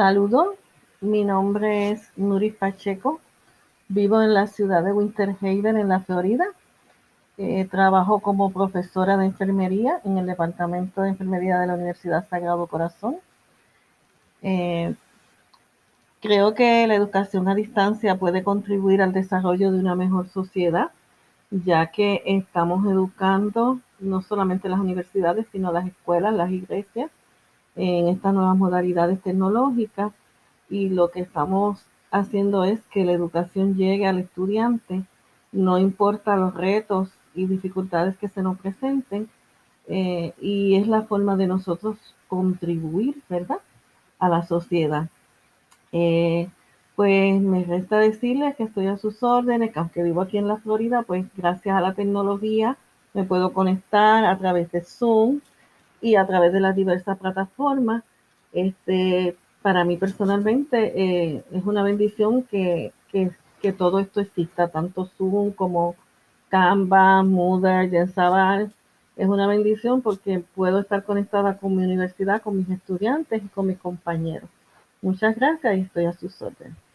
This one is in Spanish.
Saludos, mi nombre es Nuris Pacheco, vivo en la ciudad de Winter Haven, en la Florida. Eh, trabajo como profesora de enfermería en el Departamento de Enfermería de la Universidad Sagrado Corazón. Eh, creo que la educación a distancia puede contribuir al desarrollo de una mejor sociedad, ya que estamos educando no solamente las universidades, sino las escuelas, las iglesias, en estas nuevas modalidades tecnológicas y lo que estamos haciendo es que la educación llegue al estudiante, no importa los retos y dificultades que se nos presenten, eh, y es la forma de nosotros contribuir, ¿verdad?, a la sociedad. Eh, pues me resta decirles que estoy a sus órdenes, que aunque vivo aquí en la Florida, pues gracias a la tecnología me puedo conectar a través de Zoom y a través de las diversas plataformas. Este, para mí personalmente eh, es una bendición que, que, todo esto exista, tanto Zoom como Canva, Moodle, Jensabar. Es una bendición porque puedo estar conectada con mi universidad, con mis estudiantes y con mis compañeros. Muchas gracias y estoy a sus órdenes.